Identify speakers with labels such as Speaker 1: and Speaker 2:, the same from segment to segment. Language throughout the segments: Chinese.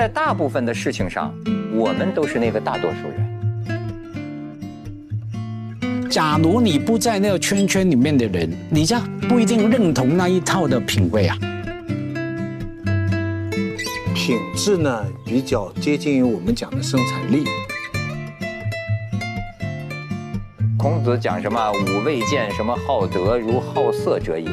Speaker 1: 在大部分的事情上，我们都是那个大多数人。
Speaker 2: 假如你不在那个圈圈里面的人，你就不一定认同那一套的品味啊。
Speaker 3: 品质呢，比较接近于我们讲的生产力。
Speaker 1: 孔子讲什么？吾未见什么好德如好色者也。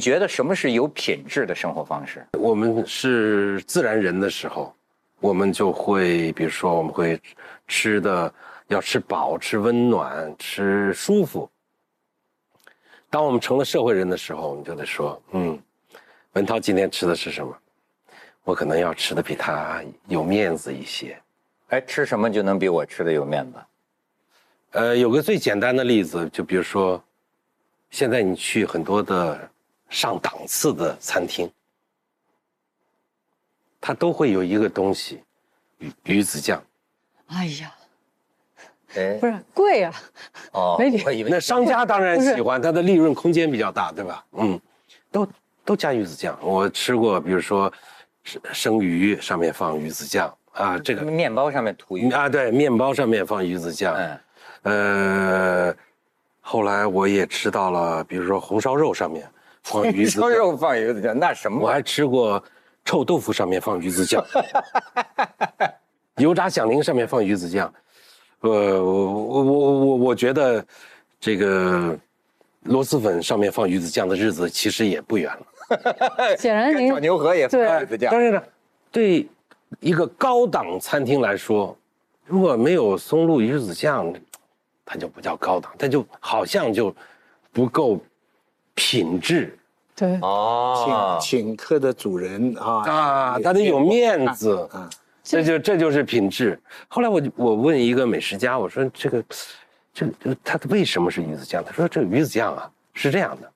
Speaker 1: 你觉得什么是有品质的生活方式？
Speaker 4: 我们是自然人的时候，我们就会，比如说，我们会吃的要吃饱、吃温暖、吃舒服。当我们成了社会人的时候，我们就得说，嗯，文涛今天吃的是什么？我可能要吃的比他有面子一些。
Speaker 1: 哎，吃什么就能比我吃的有面子？
Speaker 4: 呃，有个最简单的例子，就比如说，现在你去很多的。上档次的餐厅，它都会有一个东西，鱼鱼子酱。哎呀，
Speaker 5: 哎，不是贵啊。哦，
Speaker 4: 没以为那商家当然喜欢，它的利润空间比较大，对吧？嗯，都都加鱼子酱。我吃过，比如说生生鱼上面放鱼子酱啊，这个
Speaker 1: 面包上面涂鱼
Speaker 4: 啊，对，面包上面放鱼子酱。嗯，呃，后来我也吃到了，比如说红烧肉上面。放鱼子酱，
Speaker 1: 肉放鱼子酱，那什么？
Speaker 4: 我还吃过臭豆腐上面放鱼子酱，油炸响铃上面放鱼子酱。呃，我我我我觉得这个螺蛳粉上面放鱼子酱的日子其实也不远了。
Speaker 5: 显然，您
Speaker 1: 炒牛河也放鱼子酱。
Speaker 4: 但是呢，对一个高档餐厅来说，如果没有松露鱼子酱，它就不叫高档，它就好像就不够。品质，
Speaker 5: 对。
Speaker 3: 哦，请请客的主人啊
Speaker 4: 啊，他得有面子。啊，这就这就是品质。后来我我问一个美食家，我说这个这个他为什么是鱼子酱？他说这个鱼子酱啊是这样的，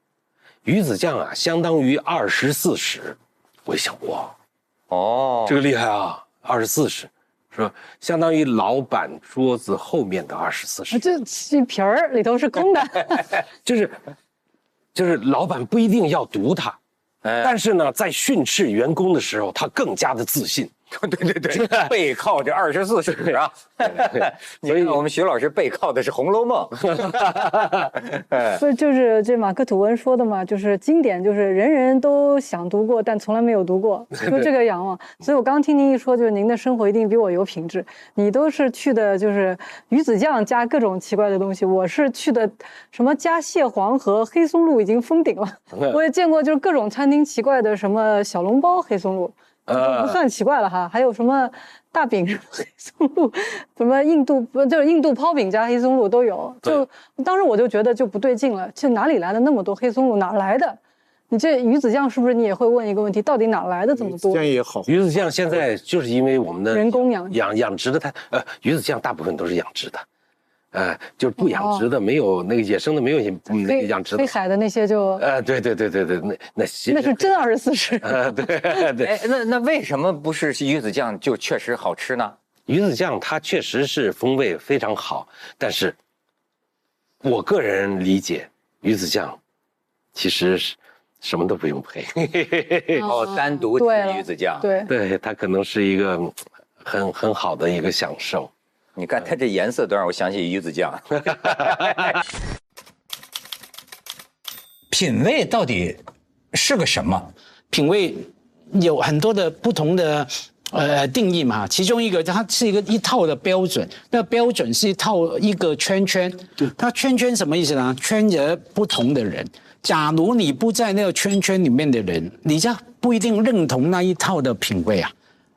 Speaker 4: 鱼子酱啊相当于二十四史。我一想哇，哦，这个厉害啊，二十四史，说相当于老板桌子后面的二十四史。
Speaker 5: 这这皮儿里头是空的，
Speaker 4: 就是。就是老板不一定要读它，但是呢，在训斥员工的时候，他更加的自信。
Speaker 1: 对 对对，背靠这二十四史啊，所以我们徐老师背靠的是《红楼梦》。
Speaker 5: 所以，就是这马克吐温说的嘛，就是经典，就是人人都想读过，但从来没有读过，就这个仰望。所以我刚听您一说，就是您的生活一定比我有品质。你都是去的，就是鱼子酱加各种奇怪的东西，我是去的什么加蟹黄和黑松露已经封顶了。我也见过，就是各种餐厅奇怪的什么小笼包黑松露。呃，不算奇怪了哈，还有什么大饼黑松露，什么印度不就是印度泡饼加黑松露都有。就当时我就觉得就不对劲了，这哪里来的那么多黑松露？哪来的？你这鱼子酱是不是你也会问一个问题？到底哪来的这么多？
Speaker 3: 酱也好，
Speaker 4: 鱼子酱现在就是因为我们的
Speaker 5: 人工养
Speaker 4: 养养殖的太呃，鱼子酱大部分都是养殖的。呃，就是不养殖的，没有那个野生的，没有那个养殖的。
Speaker 5: 黑海的那些就……
Speaker 4: 呃，对对对对对，那那
Speaker 5: 那是真二十四史。
Speaker 4: 呃，对对。哎，
Speaker 1: 那那为什么不是鱼子酱就确实好吃呢？
Speaker 4: 鱼子酱它确实是风味非常好，但是，我个人理解，鱼子酱其实是什么都不用配。
Speaker 1: 哦，单独吃鱼子酱，
Speaker 5: 对
Speaker 4: 对，它可能是一个很很好的一个享受。
Speaker 1: 你看它这颜色都让我想起鱼子酱。品味到底是个什么？
Speaker 2: 品味有很多的不同的呃定义嘛。其中一个，它是一个一套的标准。那标准是一套一个圈圈。对。它圈圈什么意思呢？圈着不同的人。假如你不在那个圈圈里面的人，你就不一定认同那一套的品味啊。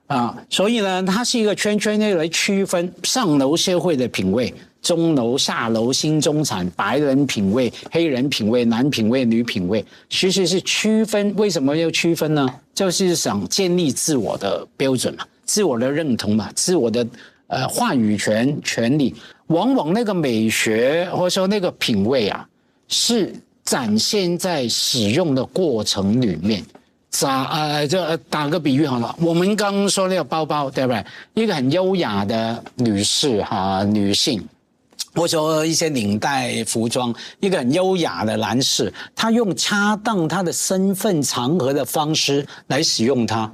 Speaker 2: 啊，所以呢，它是一个圈圈内来区分上流社会的品味、中楼、下楼、新中产、白人品味、黑人品味、男品味、女品味，其实是区分。为什么要区分呢？就是想建立自我的标准嘛，自我的认同嘛，自我的呃话语权权利。往往那个美学或者说那个品味啊，是展现在使用的过程里面。打呃，就打个比喻好了，我们刚刚说那个包包，对不对？一个很优雅的女士哈，女性，或者说一些领带服装，一个很优雅的男士，他用恰当他的身份场合的方式来使用它，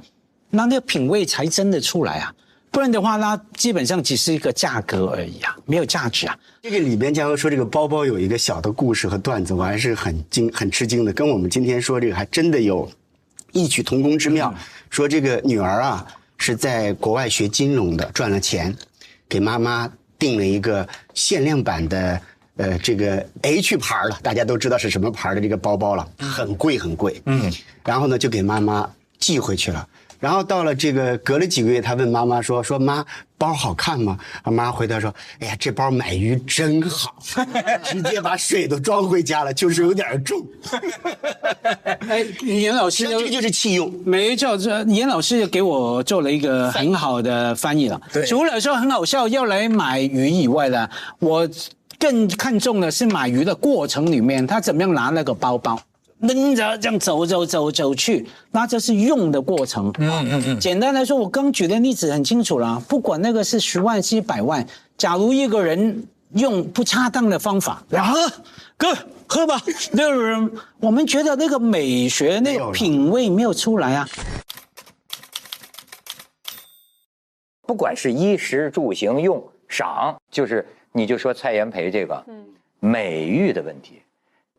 Speaker 2: 那那个品味才真的出来啊！不然的话，那基本上只是一个价格而已啊，没有价值啊。
Speaker 6: 这个里边，嘉禾说这个包包有一个小的故事和段子，我还是很惊、很吃惊的，跟我们今天说这个还真的有。异曲同工之妙，说这个女儿啊是在国外学金融的，赚了钱，给妈妈订了一个限量版的，呃，这个 H 牌了，大家都知道是什么牌的这个包包了，很贵很贵，嗯，然后呢就给妈妈寄回去了。然后到了这个隔了几个月，他问妈妈说：“说妈，包好看吗？”他妈回答说：“哎呀，这包买鱼真好，直接把水都装回家了，就是有点重。”
Speaker 2: 哎，严老师，
Speaker 6: 这就是弃用。
Speaker 2: 没错，这严老师就给我做了一个很好的翻译了。对，除了说很好笑要来买鱼以外呢，我更看重的是买鱼的过程里面，他怎么样拿那个包包。拎着这样走走走走去，那这是用的过程。嗯嗯嗯。简单来说，我刚举的例子很清楚了。不管那个是十万、是百万，假如一个人用不恰当的方法，然后哥喝吧，那个人我们觉得那个美学、那个品味没有出来啊。
Speaker 1: 不管是衣食住行用赏，就是你就说蔡元培这个，嗯，美誉的问题。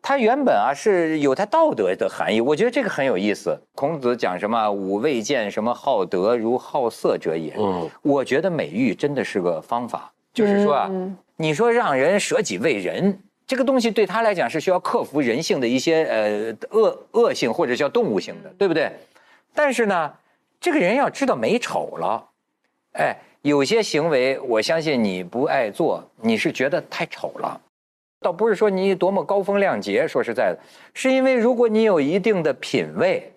Speaker 1: 它原本啊是有它道德的含义，我觉得这个很有意思。孔子讲什么“吾未见什么好德如好色者也”。嗯，我觉得美育真的是个方法，就是说啊，你说让人舍己为人，这个东西对他来讲是需要克服人性的一些呃恶恶性或者叫动物性的，对不对？但是呢，这个人要知道美丑了，哎，有些行为我相信你不爱做，你是觉得太丑了。倒不是说你多么高风亮节，说实在的，是因为如果你有一定的品味，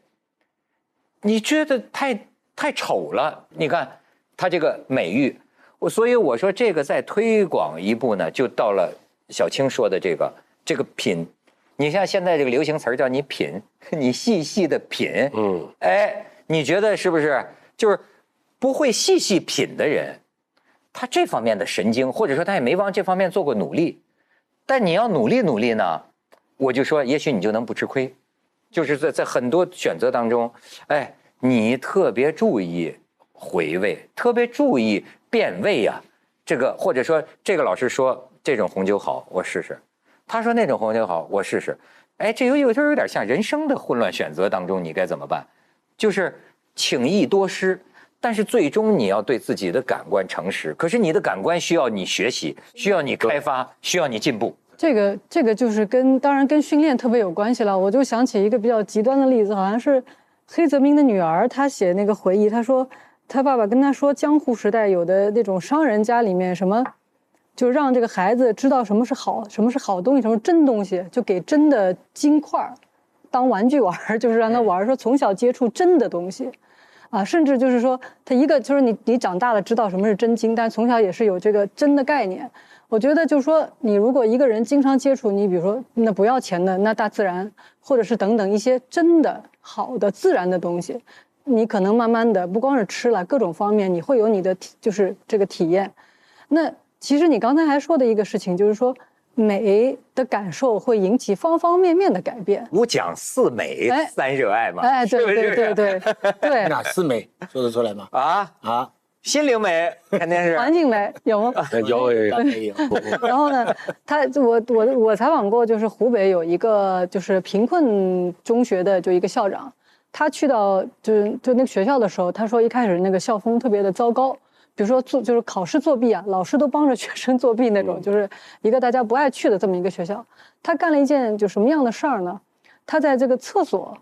Speaker 1: 你觉得太太丑了。你看他这个美誉，我所以我说这个再推广一步呢，就到了小青说的这个这个品。你像现在这个流行词儿叫你品，你细细的品，嗯，哎，你觉得是不是？就是不会细细品的人，他这方面的神经，或者说他也没往这方面做过努力。但你要努力努力呢，我就说，也许你就能不吃亏，就是在在很多选择当中，哎，你特别注意回味，特别注意变味呀。这个或者说，这个老师说这种红酒好，我试试；他说那种红酒好，我试试。哎，这有有时候有点像人生的混乱选择当中，你该怎么办？就是轻易多失，但是最终你要对自己的感官诚实。可是你的感官需要你学习，需要你开发，需要你进步。
Speaker 5: 这个这个就是跟当然跟训练特别有关系了。我就想起一个比较极端的例子，好像是黑泽明的女儿，她写那个回忆，她说她爸爸跟她说，江户时代有的那种商人家里面什么，就让这个孩子知道什么是好，什么是好东西，什么真东西，就给真的金块儿当玩具玩，就是让他玩，说从小接触真的东西，啊，甚至就是说他一个就是你你长大了知道什么是真金，但从小也是有这个真的概念。我觉得就是说，你如果一个人经常接触，你比如说那不要钱的那大自然，或者是等等一些真的好的自然的东西，你可能慢慢的不光是吃了，各种方面你会有你的体，就是这个体验。那其实你刚才还说的一个事情，就是说美的感受会引起方方面面的改变。
Speaker 1: 五讲四美三热爱嘛？
Speaker 5: 哎，对对对对对。
Speaker 3: 哪 四美说得出来吗？啊
Speaker 1: 啊。心灵美肯定是
Speaker 5: 环境美有吗？
Speaker 4: 有有有。
Speaker 5: 然后呢，他我我我采访过，就是湖北有一个就是贫困中学的就一个校长，他去到就是就那个学校的时候，他说一开始那个校风特别的糟糕，比如说做就是考试作弊啊，老师都帮着 学生作弊那种，就是一个大家不爱去的这么一个学校。他干了一件就什么样的事儿呢？他在这个厕所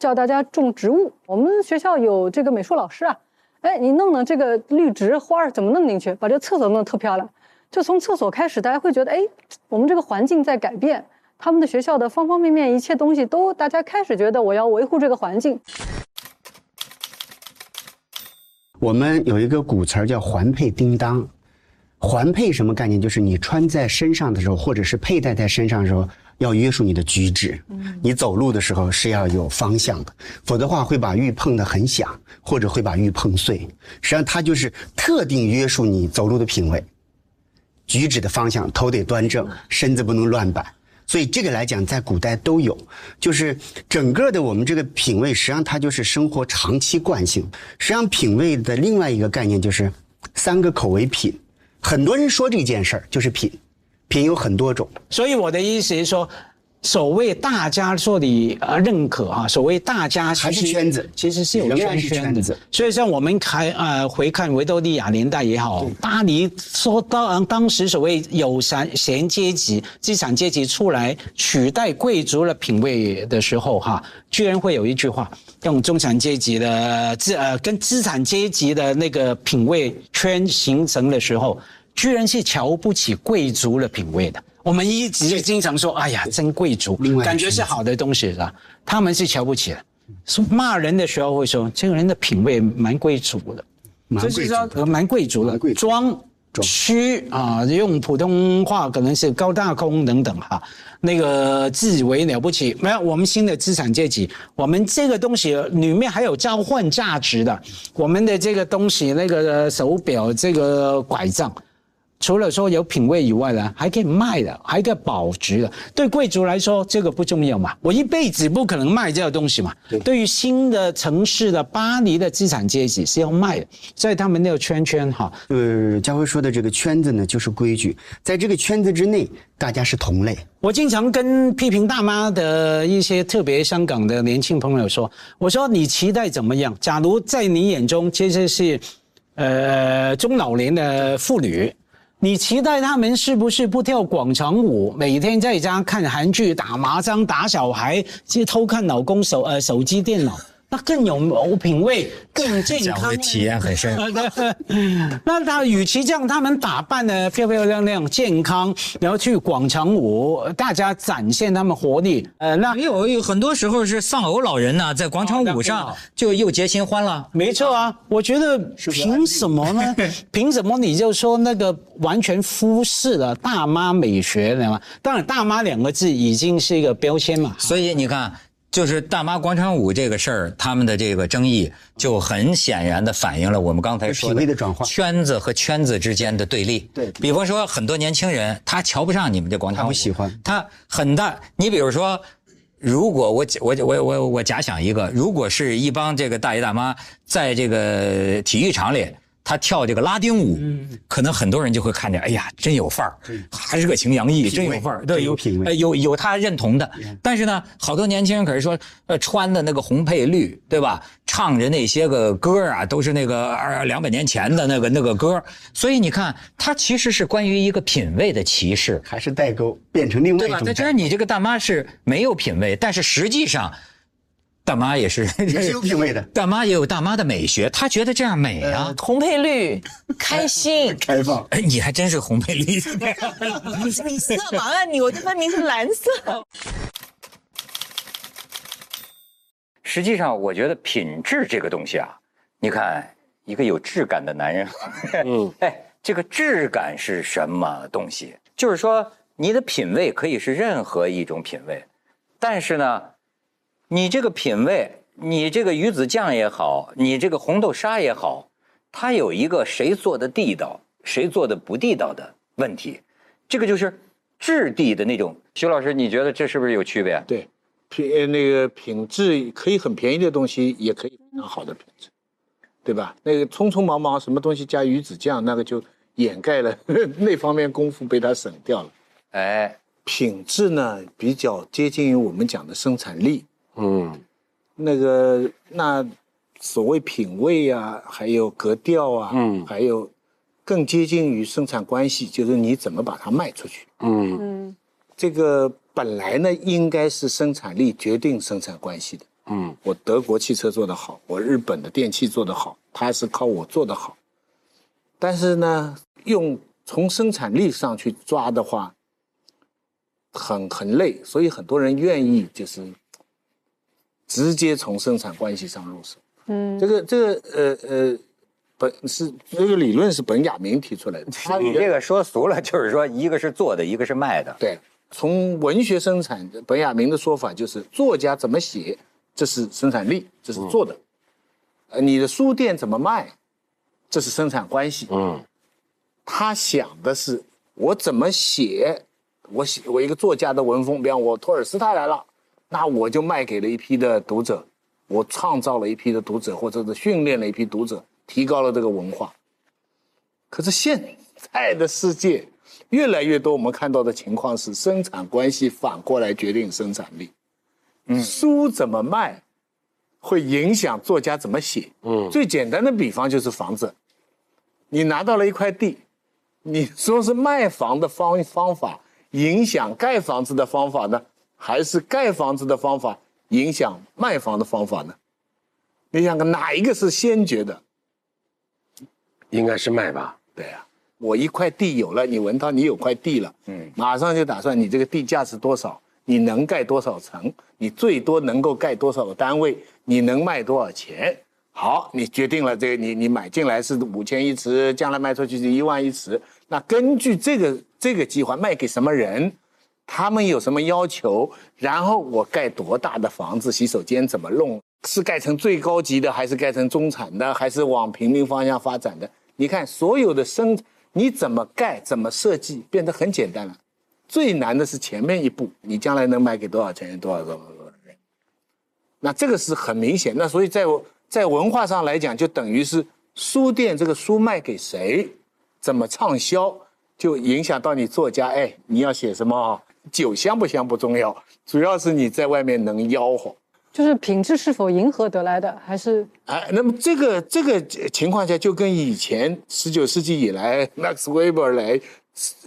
Speaker 5: 叫大家种植物。我们学校有这个美术老师啊。哎，你弄弄这个绿植花儿怎么弄进去？把这个厕所弄得特漂亮，就从厕所开始，大家会觉得，哎，我们这个环境在改变，他们的学校的方方面面一切东西都，大家开始觉得我要维护这个环境。
Speaker 6: 我们有一个古词儿叫“环佩叮当”，环佩什么概念？就是你穿在身上的时候，或者是佩戴在身上的时候，要约束你的举止。你走路的时候是要有方向的，否则的话会把玉碰得很响，或者会把玉碰碎。实际上，它就是特定约束你走路的品位，举止的方向，头得端正，身子不能乱摆。所以这个来讲，在古代都有，就是整个的我们这个品味，实际上它就是生活长期惯性。实际上，品味的另外一个概念就是三个口味品。很多人说这件事儿就是品，品有很多种。
Speaker 2: 所以我的意思是说。所谓大家做的呃认可啊，所谓大家
Speaker 6: 还是圈子，
Speaker 2: 其实是有圈圈子。所以像我们看呃回看维多利亚年代也好，巴黎说当当时所谓有闲闲阶级、资产阶级出来取代贵族的品味的时候哈，居然会有一句话，用中产阶级的资呃跟资产阶级的那个品味圈形成的时候，居然是瞧不起贵族的品味的。我们一直经常说，哎呀，真贵族，感觉是好的东西是吧？他们是瞧不起的，说骂人的时候会说，这个人的品味蛮贵族的，
Speaker 6: 蛮贵族，
Speaker 2: 蛮贵族的，装虚啊，用普通话可能是高大空等等哈，那个自以为了不起。没有，我们新的资产阶级，我们这个东西里面还有交换价值的，我们的这个东西，那个手表，这个拐杖。除了说有品味以外呢，还可以卖的，还可以保值的。对贵族来说，这个不重要嘛？我一辈子不可能卖这个东西嘛。对于新的城市的巴黎的资产阶级是要卖的，在他们那个圈圈哈。
Speaker 6: 呃，家辉说的这个圈子呢，就是规矩，在这个圈子之内，大家是同类。
Speaker 2: 我经常跟批评大妈的一些特别香港的年轻朋友说，我说你期待怎么样？假如在你眼中，其实是，呃，中老年的妇女。你期待他们是不是不跳广场舞，每天在家看韩剧、打麻将、打小孩，去偷看老公手呃手机、电脑？那更有品味，更健康，
Speaker 1: 体验很深。
Speaker 2: 那他与其这样，他们打扮的漂漂亮亮、健康，然后去广场舞，大家展现他们活力。
Speaker 1: 呃，那有有很多时候是丧偶老人呢，在广场舞上就又结新欢了。
Speaker 2: 没错啊，我觉得凭什么呢？凭什么你就说那个完全忽视了大妈美学呢？当然，大妈两个字已经是一个标签嘛。
Speaker 1: 所以你看。就是大妈广场舞这个事儿，他们的这个争议就很显然的反映了我们刚才说
Speaker 6: 的
Speaker 1: 圈子和圈子之间的对立。
Speaker 6: 对
Speaker 1: 比方说，很多年轻人他瞧不上你们这广场舞，
Speaker 6: 喜欢
Speaker 1: 他很大。你比如说，如果我我我我我假想一个，如果是一帮这个大爷大妈在这个体育场里。他跳这个拉丁舞，可能很多人就会看见，哎呀，真有范儿，还热情洋溢，真有范儿，
Speaker 6: 对，有品味，
Speaker 1: 有有他认同的。但是呢，好多年轻人可是说，呃，穿的那个红配绿，对吧？唱着那些个歌啊，都是那个二两百年前的那个那个歌。所以你看，它其实是关于一个品味的歧视，
Speaker 6: 还是代沟变成另外一种。
Speaker 1: 对吧？那你这个大妈是没有品味，但是实际上。大妈也是
Speaker 6: 也是 有品味的，
Speaker 1: 大妈也有大妈的美学，她觉得这样美啊，
Speaker 7: 红配绿，开心，
Speaker 6: 开放。
Speaker 1: 哎，你还真是红配绿，你
Speaker 7: 色盲啊你，我这分明是蓝色。
Speaker 1: 实际上，我觉得品质这个东西啊，你看一个有质感的男人，嗯，哎，这个质感是什么东西？就是说，你的品味可以是任何一种品味，但是呢。你这个品味，你这个鱼子酱也好，你这个红豆沙也好，它有一个谁做的地道，谁做的不地道的问题，这个就是质地的那种。徐老师，你觉得这是不是有区别？
Speaker 3: 对，品那个品质可以很便宜的东西，也可以非常好的品质，对吧？那个匆匆忙忙什么东西加鱼子酱，那个就掩盖了 那方面功夫被他省掉了。哎，品质呢比较接近于我们讲的生产力。嗯，那个那所谓品味啊，还有格调啊，嗯，还有更接近于生产关系，就是你怎么把它卖出去。嗯嗯，这个本来呢应该是生产力决定生产关系的。嗯，我德国汽车做得好，我日本的电器做得好，它是靠我做得好。但是呢，用从生产力上去抓的话，很很累，所以很多人愿意就是。直接从生产关系上入手，嗯，这个这个呃呃，本是这个理论是本雅明提出来的。
Speaker 1: 你这个说俗了，就是说一个是做的，一个是卖的。
Speaker 3: 对，从文学生产，本雅明的说法就是作家怎么写，这是生产力，这是做的。呃，你的书店怎么卖，这是生产关系。
Speaker 4: 嗯，
Speaker 3: 他想的是我怎么写，我写我一个作家的文风，比方我托尔斯泰来了，那我就卖给了一批的读者，我创造了一批的读者，或者是训练了一批读者，提高了这个文化。可是现在的世界，越来越多我们看到的情况是，生产关系反过来决定生产力。嗯，书怎么卖，会影响作家怎么写。嗯，最简单的比方就是房子，你拿到了一块地，你说是卖房的方方法影响盖房子的方法呢，还是盖房子的方法影响卖房的方法呢？你想看哪一个是先决的？
Speaker 4: 应该是卖吧。
Speaker 3: 对呀、我一块地有了，你文涛你有块地了，嗯，马上就打算你这个地价是多少，你能盖多少层，你最多能够盖多少个单位，你能卖多少钱？好，你决定了这个，你你买进来是五千一尺，将来卖出去是一万一尺。那根据这个这个计划卖给什么人，他们有什么要求，然后我盖多大的房子，洗手间怎么弄，是盖成最高级的，还是盖成中产的，还是往平民方向发展的？你看所有的生，你怎么盖，怎么设计，变得很简单了。最难的是前面一步，你将来能卖给多少钱，多少多少多少人。那这个是很明显。那所以在在文化上来讲，就等于是书店这个书卖给谁，怎么畅销，就影响到你作家。哎，你要写什么？酒香不香不重要，主要是你在外面能吆喝。
Speaker 5: 就是品质是否迎合得来的，还是
Speaker 3: 哎，那么这个这个情况下，就跟以前十九世纪以来 Max Weber 来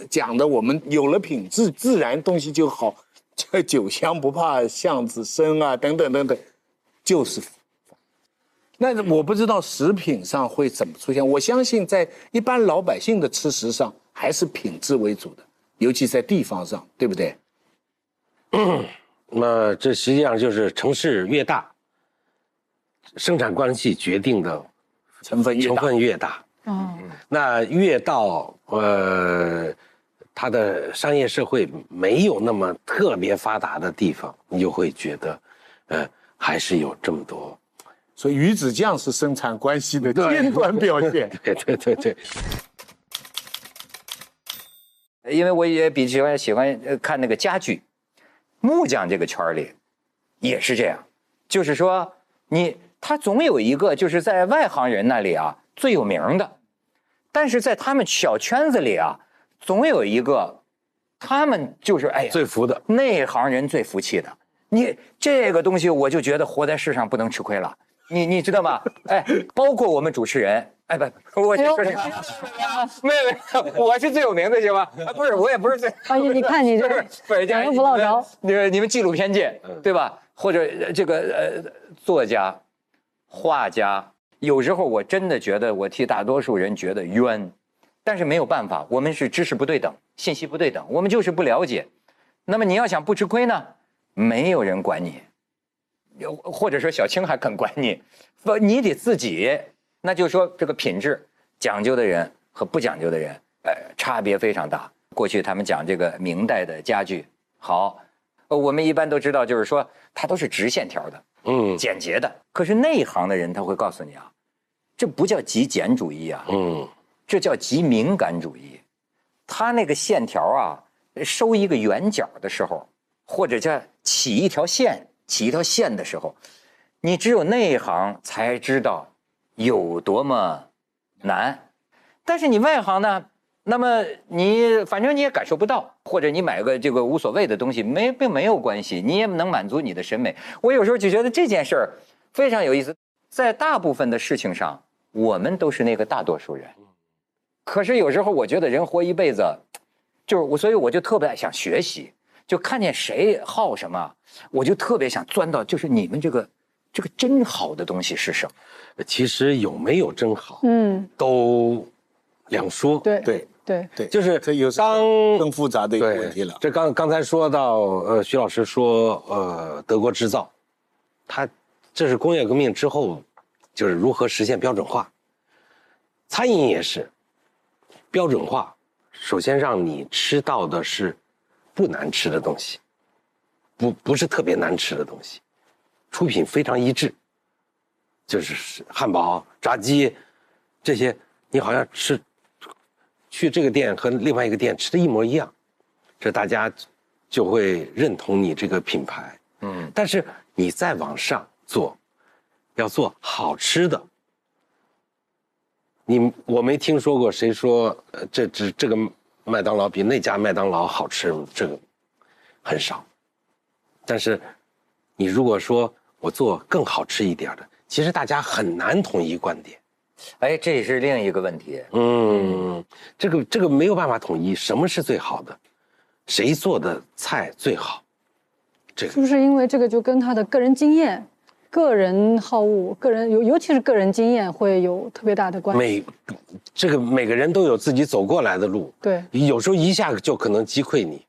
Speaker 3: 讲的，我们有了品质，自然东西就好，这酒香不怕巷子深啊，等等等等，就是。那我不知道食品上会怎么出现，我相信在一般老百姓的吃食上还是品质为主的，尤其在地方上，对不对？
Speaker 4: 那这实际上就是城市越大，生产关系决定的
Speaker 3: 成分越大，
Speaker 4: 成分越大。
Speaker 5: 哦，
Speaker 4: 那越到呃，它的商业社会没有那么特别发达的地方，你就会觉得，呃，还是有这么多。
Speaker 3: 所以鱼子酱是生产关系的尖端表现。
Speaker 4: 对对对对，
Speaker 1: 因为我也比喜欢喜欢呃看那个家具，木匠这个圈儿里也是这样，就是说你他总有一个就是在外行人那里啊最有名的，但是在他们小圈子里啊，总有一个他们就是哎呀
Speaker 4: 最服的。
Speaker 1: 内行人最服气的。你这个东西，我就觉得活在世上不能吃亏了。你你知道吗？哎，包括我们主持人，哎不，我就说这个，没有没有，我是最有名的，行吗？啊不是，我也不是最。
Speaker 5: 哎呀，你看你这
Speaker 1: 不是不
Speaker 5: 落着。
Speaker 1: 你们你们纪录片界，对吧？或者呃这个呃作家、画家，有时候我真的觉得我替大多数人觉得冤，但是没有办法，我们是知识不对等，信息不对等，我们就是不了解。那么你要想不吃亏呢，没有人管你，有或者说小青还肯管你，不，你得自己。那就是说这个品质讲究的人和不讲究的人，呃，差别非常大。过去他们讲这个明代的家具好，呃我们一般都知道，就是说它都是直线条的，
Speaker 4: 嗯
Speaker 1: 简洁的。可是内行的人他会告诉你啊，这不叫极简主义啊，
Speaker 4: 嗯，
Speaker 1: 这叫极敏感主义。他那个线条啊，收一个圆角的时候，或者叫起一条线，起一条线的时候，你只有内行才知道有多么难。但是你外行呢，那么你反正你也感受不到，或者你买个这个无所谓的东西，没并没有关系，你也能满足你的审美。我有时候就觉得这件事儿非常有意思，在大部分的事情上，我们都是那个大多数人。可是有时候我觉得人活一辈子，就是我，所以我就特别想学习，就看见谁好什么，我就特别想钻到，就是你们这个这个真好的东西是什么？
Speaker 4: 其实有没有真好，
Speaker 5: 嗯，
Speaker 4: 都两说。
Speaker 5: 对
Speaker 3: 对
Speaker 5: 对，
Speaker 3: 对，
Speaker 4: 就是
Speaker 3: 这又是
Speaker 4: 当
Speaker 3: 更复杂的一个问题了。
Speaker 4: 这刚刚才说到，呃，徐老师说，呃，德国制造，它这是工业革命之后，就是如何实现标准化。餐饮也是标准化，首先让你吃到的是不难吃的东西，不不是特别难吃的东西，出品非常一致，就是汉堡、炸鸡这些，你好像吃去这个店和另外一个店吃的一模一样，这大家就会认同你这个品牌。嗯，但是你再往上做，要做好吃的。你我没听说过谁说，呃，这只这个麦当劳比那家麦当劳好吃，这个很少。但是，你如果说我做更好吃一点的，其实大家很难统一观点。
Speaker 1: 哎，这也是另一个问题。
Speaker 4: 嗯，这个这个没有办法统一，什么是最好的？谁做的菜最好？这个
Speaker 5: 是不是因为这个就跟他的个人经验、个人好恶、个人尤尤其是个人经验会有特别大的关系？
Speaker 4: 每这个每个人都有自己走过来的路，
Speaker 5: 对，
Speaker 4: 有时候一下就可能击溃你。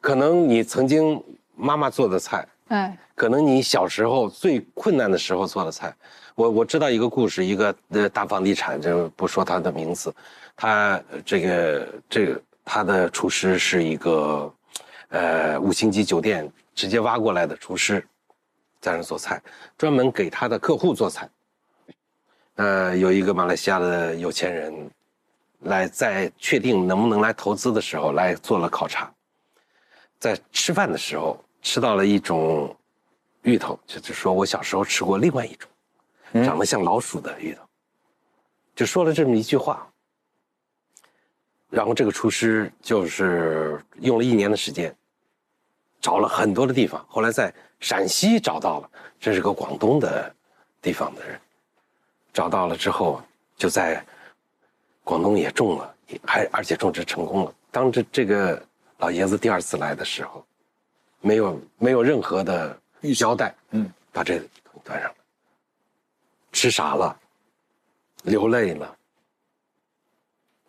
Speaker 4: 可能你曾经妈妈做的菜，
Speaker 5: 哎，
Speaker 4: 可能你小时候最困难的时候做的菜。我我知道一个故事，一个呃大房地产，就不说他的名字，他这个这个他的厨师是一个，呃五星级酒店直接挖过来的厨师，在那做菜，专门给他的客户做菜。呃，有一个马来西亚的有钱人，来在确定能不能来投资的时候来做了考察，在吃饭的时候吃到了一种芋头，就是说我小时候吃过另外一种。长得像老鼠的芋头，就说了这么一句话。然后这个厨师就是用了一年的时间，找了很多的地方，后来在陕西找到了，这是个广东的地方的人，找到了之后就在广东也种了，还而且种植成功了。当这这个老爷子第二次来的时候，没有没有任何的交代，嗯，把这端上来。吃傻了，流泪了，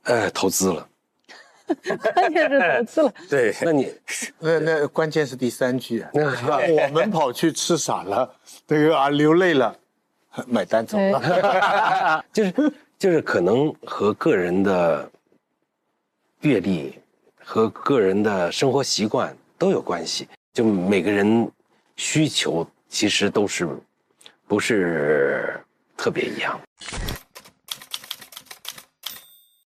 Speaker 4: 哎，投资了，
Speaker 5: 关键是投资了。
Speaker 1: 对，
Speaker 4: 那你
Speaker 3: 那那关键是第三句啊，我们跑去吃傻了，这个啊流泪了，买单走了，
Speaker 4: 就是就是可能和个人的阅历和个人的生活习惯都有关系，就每个人需求其实都是不是。特别一样，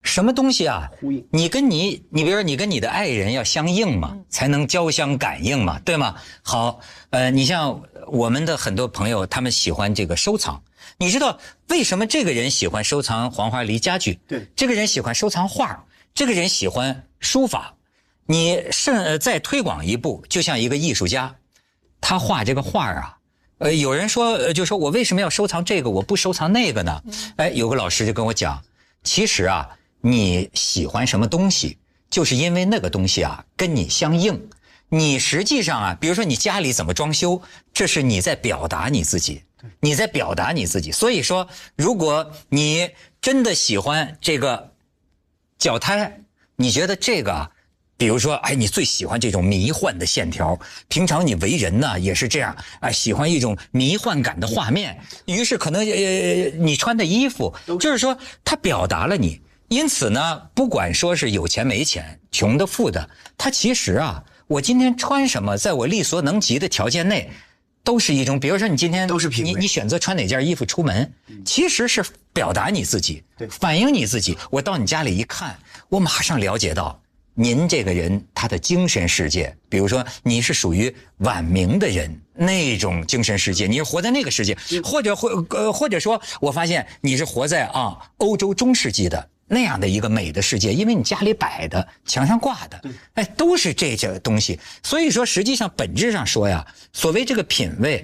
Speaker 1: 什么东西啊？你跟你，你比如说你跟你的爱人要相应嘛，才能交相感应嘛，对吗？好，呃，你像我们的很多朋友，他们喜欢这个收藏。你知道为什么这个人喜欢收藏黄花梨家具？
Speaker 6: 对，
Speaker 1: 这个人喜欢收藏画，这个人喜欢书法。你甚再推广一步，就像一个艺术家，他画这个画啊。呃，有人说，呃，就说我为什么要收藏这个，我不收藏那个呢？哎，有个老师就跟我讲，其实啊，你喜欢什么东西，就是因为那个东西啊跟你相应。你实际上啊，比如说你家里怎么装修，这是你在表达你自己，你在表达你自己。所以说，如果你真的喜欢这个脚胎，你觉得这个。比如说，哎，你最喜欢这种迷幻的线条，平常你为人呢也是这样，哎，喜欢一种迷幻感的画面。于是可能呃，你穿的衣服，就是说它表达了你。因此呢，不管说是有钱没钱、穷的富的，它其实啊，我今天穿什么，在我力所能及的条件内，都是一种。比如说你今天
Speaker 6: 都是
Speaker 1: 你你选择穿哪件衣服出门，其实是表达你自己，对反映你自己。我到你家里一看，我马上了解到。您这个人，他的精神世界，比如说你是属于晚明的人那种精神世界，你是活在那个世界，或者或呃或者说，我发现你是活在啊欧洲中世纪的那样的一个美的世界，因为你家里摆的、墙上挂的，哎，都是这些东西。所以说，实际上本质上说呀，所谓这个品味，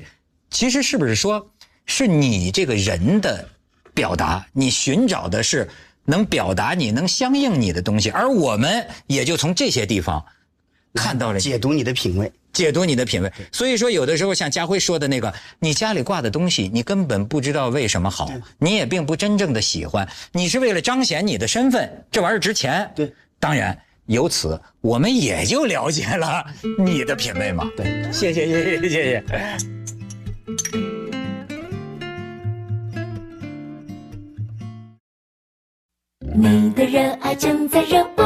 Speaker 1: 其实是不是说，是你这个人的表达，你寻找的是。能表达你能相应你的东西，而我们也就从这些地方看到了
Speaker 6: 解读你的品味，
Speaker 1: 解读你的品味。所以说，有的时候像家辉说的那个，你家里挂的东西，你根本不知道为什么好，你也并不真正的喜欢，你是为了彰显你的身份，这玩意儿值钱。
Speaker 6: 对，
Speaker 1: 当然由此我们也就了解了你的品味嘛。
Speaker 6: 对，
Speaker 1: 谢谢谢谢谢谢。
Speaker 8: 你的热爱正在热播。